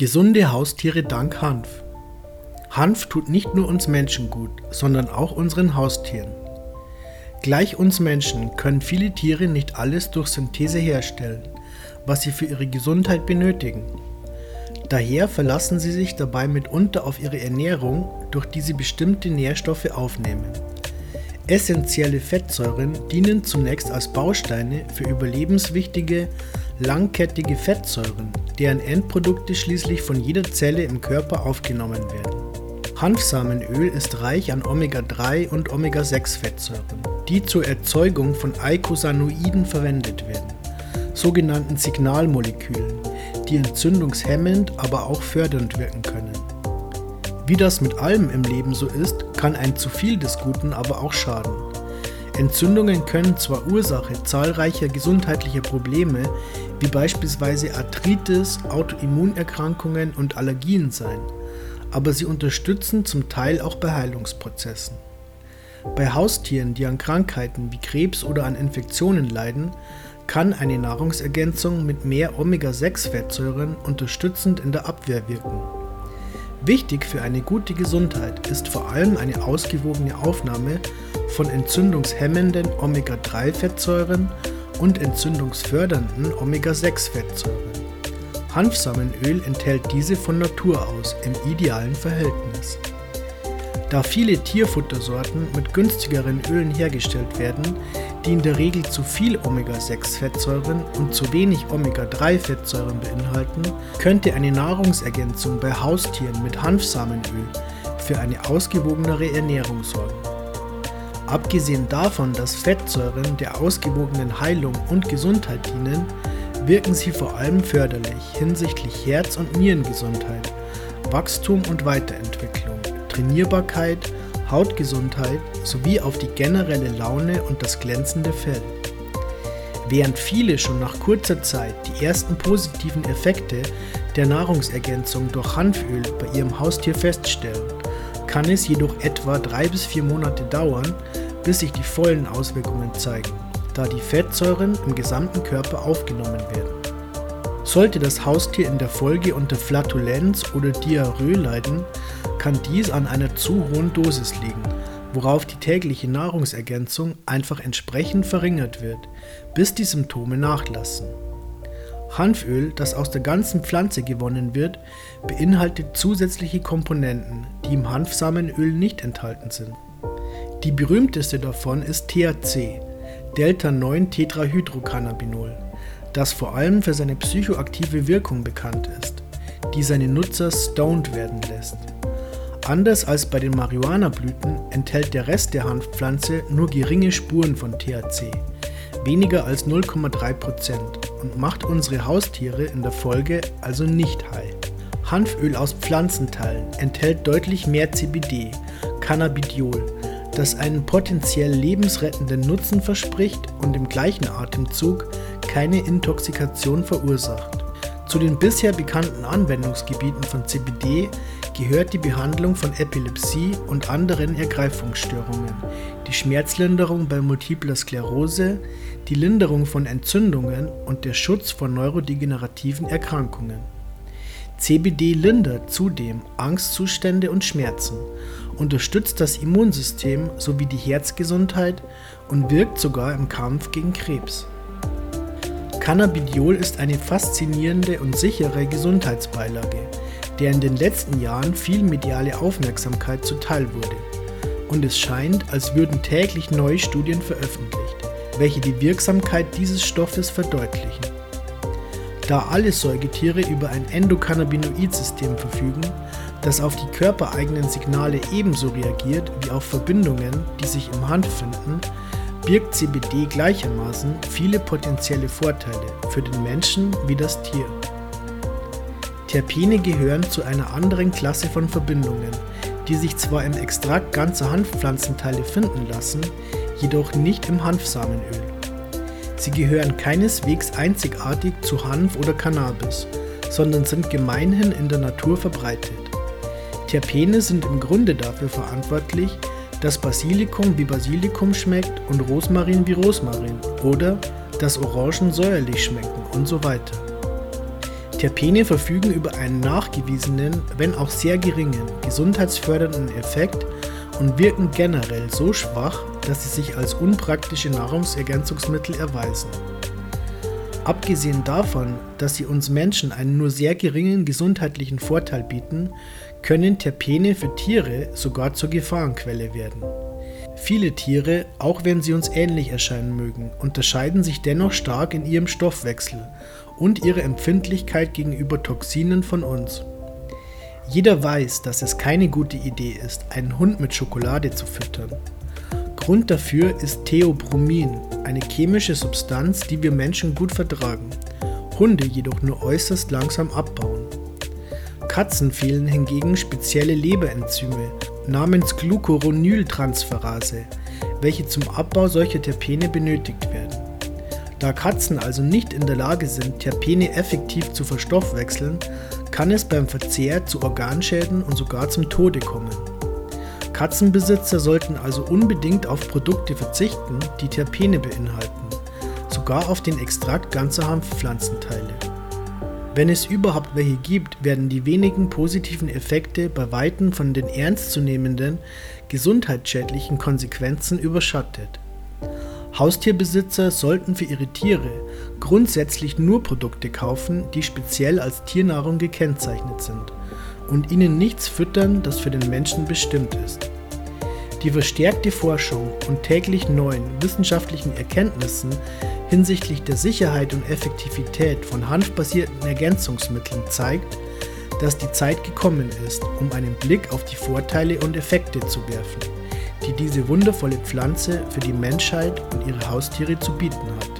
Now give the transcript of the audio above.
Gesunde Haustiere dank Hanf. Hanf tut nicht nur uns Menschen gut, sondern auch unseren Haustieren. Gleich uns Menschen können viele Tiere nicht alles durch Synthese herstellen, was sie für ihre Gesundheit benötigen. Daher verlassen sie sich dabei mitunter auf ihre Ernährung, durch die sie bestimmte Nährstoffe aufnehmen. Essentielle Fettsäuren dienen zunächst als Bausteine für überlebenswichtige, langkettige Fettsäuren, deren Endprodukte schließlich von jeder Zelle im Körper aufgenommen werden. Hanfsamenöl ist reich an Omega-3 und Omega-6-Fettsäuren, die zur Erzeugung von Eicosanoiden verwendet werden, sogenannten Signalmolekülen, die entzündungshemmend, aber auch fördernd wirken können. Wie das mit allem im Leben so ist, kann ein zu viel des Guten aber auch schaden. Entzündungen können zwar Ursache zahlreicher gesundheitlicher Probleme wie beispielsweise Arthritis, Autoimmunerkrankungen und Allergien sein, aber sie unterstützen zum Teil auch bei Heilungsprozessen. Bei Haustieren, die an Krankheiten wie Krebs oder an Infektionen leiden, kann eine Nahrungsergänzung mit mehr Omega-6-Fettsäuren unterstützend in der Abwehr wirken. Wichtig für eine gute Gesundheit ist vor allem eine ausgewogene Aufnahme von entzündungshemmenden Omega-3-Fettsäuren und entzündungsfördernden Omega-6-Fettsäuren. Hanfsamenöl enthält diese von Natur aus im idealen Verhältnis. Da viele Tierfuttersorten mit günstigeren Ölen hergestellt werden, die in der Regel zu viel Omega-6-Fettsäuren und zu wenig Omega-3-Fettsäuren beinhalten, könnte eine Nahrungsergänzung bei Haustieren mit Hanfsamenöl für eine ausgewogenere Ernährung sorgen. Abgesehen davon, dass Fettsäuren der ausgewogenen Heilung und Gesundheit dienen, wirken sie vor allem förderlich hinsichtlich Herz- und Nierengesundheit, Wachstum und Weiterentwicklung, Trainierbarkeit Hautgesundheit sowie auf die generelle Laune und das glänzende Fell. Während viele schon nach kurzer Zeit die ersten positiven Effekte der Nahrungsergänzung durch Hanföl bei ihrem Haustier feststellen, kann es jedoch etwa drei bis vier Monate dauern, bis sich die vollen Auswirkungen zeigen, da die Fettsäuren im gesamten Körper aufgenommen werden. Sollte das Haustier in der Folge unter Flatulenz oder Diarrhoe leiden, kann dies an einer zu hohen Dosis liegen, worauf die tägliche Nahrungsergänzung einfach entsprechend verringert wird, bis die Symptome nachlassen. Hanföl, das aus der ganzen Pflanze gewonnen wird, beinhaltet zusätzliche Komponenten, die im Hanfsamenöl nicht enthalten sind. Die berühmteste davon ist THC, Delta-9-Tetrahydrocannabinol, das vor allem für seine psychoaktive Wirkung bekannt ist, die seine Nutzer stoned werden lässt. Anders als bei den Marihuana-Blüten enthält der Rest der Hanfpflanze nur geringe Spuren von THC, weniger als 0,3% und macht unsere Haustiere in der Folge also nicht high. Hanföl aus Pflanzenteilen enthält deutlich mehr CBD, Cannabidiol, das einen potenziell lebensrettenden Nutzen verspricht und im gleichen Atemzug keine Intoxikation verursacht. Zu den bisher bekannten Anwendungsgebieten von CBD gehört die Behandlung von Epilepsie und anderen Ergreifungsstörungen, die Schmerzlinderung bei multipler Sklerose, die Linderung von Entzündungen und der Schutz vor neurodegenerativen Erkrankungen. CBD lindert zudem Angstzustände und Schmerzen, unterstützt das Immunsystem sowie die Herzgesundheit und wirkt sogar im Kampf gegen Krebs. Cannabidiol ist eine faszinierende und sichere Gesundheitsbeilage, der in den letzten Jahren viel mediale Aufmerksamkeit zuteil wurde. Und es scheint, als würden täglich neue Studien veröffentlicht, welche die Wirksamkeit dieses Stoffes verdeutlichen. Da alle Säugetiere über ein Endokannabinoid-System verfügen, das auf die körpereigenen Signale ebenso reagiert wie auf Verbindungen, die sich im Hanf finden, birgt CBD gleichermaßen viele potenzielle Vorteile für den Menschen wie das Tier. Terpene gehören zu einer anderen Klasse von Verbindungen, die sich zwar im Extrakt ganzer Hanfpflanzenteile finden lassen, jedoch nicht im Hanfsamenöl. Sie gehören keineswegs einzigartig zu Hanf oder Cannabis, sondern sind gemeinhin in der Natur verbreitet. Terpene sind im Grunde dafür verantwortlich, dass Basilikum wie Basilikum schmeckt und Rosmarin wie Rosmarin oder dass Orangen säuerlich schmecken und so weiter. Terpene verfügen über einen nachgewiesenen, wenn auch sehr geringen, gesundheitsfördernden Effekt und wirken generell so schwach, dass sie sich als unpraktische Nahrungsergänzungsmittel erweisen. Abgesehen davon, dass sie uns Menschen einen nur sehr geringen gesundheitlichen Vorteil bieten, können Terpene für Tiere sogar zur Gefahrenquelle werden. Viele Tiere, auch wenn sie uns ähnlich erscheinen mögen, unterscheiden sich dennoch stark in ihrem Stoffwechsel und ihrer Empfindlichkeit gegenüber Toxinen von uns. Jeder weiß, dass es keine gute Idee ist, einen Hund mit Schokolade zu füttern. Grund dafür ist Theobromin, eine chemische Substanz, die wir Menschen gut vertragen, Hunde jedoch nur äußerst langsam abbauen. Katzen fehlen hingegen spezielle Leberenzyme namens Glucuronyltransferase, welche zum Abbau solcher Terpene benötigt werden. Da Katzen also nicht in der Lage sind, Terpene effektiv zu verstoffwechseln, kann es beim Verzehr zu Organschäden und sogar zum Tode kommen. Katzenbesitzer sollten also unbedingt auf Produkte verzichten, die Terpene beinhalten, sogar auf den Extrakt ganzer Hanfpflanzenteile. Wenn es überhaupt welche gibt, werden die wenigen positiven Effekte bei weitem von den ernstzunehmenden gesundheitsschädlichen Konsequenzen überschattet. Haustierbesitzer sollten für ihre Tiere grundsätzlich nur Produkte kaufen, die speziell als Tiernahrung gekennzeichnet sind und ihnen nichts füttern, das für den Menschen bestimmt ist. Die verstärkte Forschung und täglich neuen wissenschaftlichen Erkenntnissen hinsichtlich der Sicherheit und Effektivität von hanfbasierten Ergänzungsmitteln zeigt, dass die Zeit gekommen ist, um einen Blick auf die Vorteile und Effekte zu werfen, die diese wundervolle Pflanze für die Menschheit und ihre Haustiere zu bieten hat.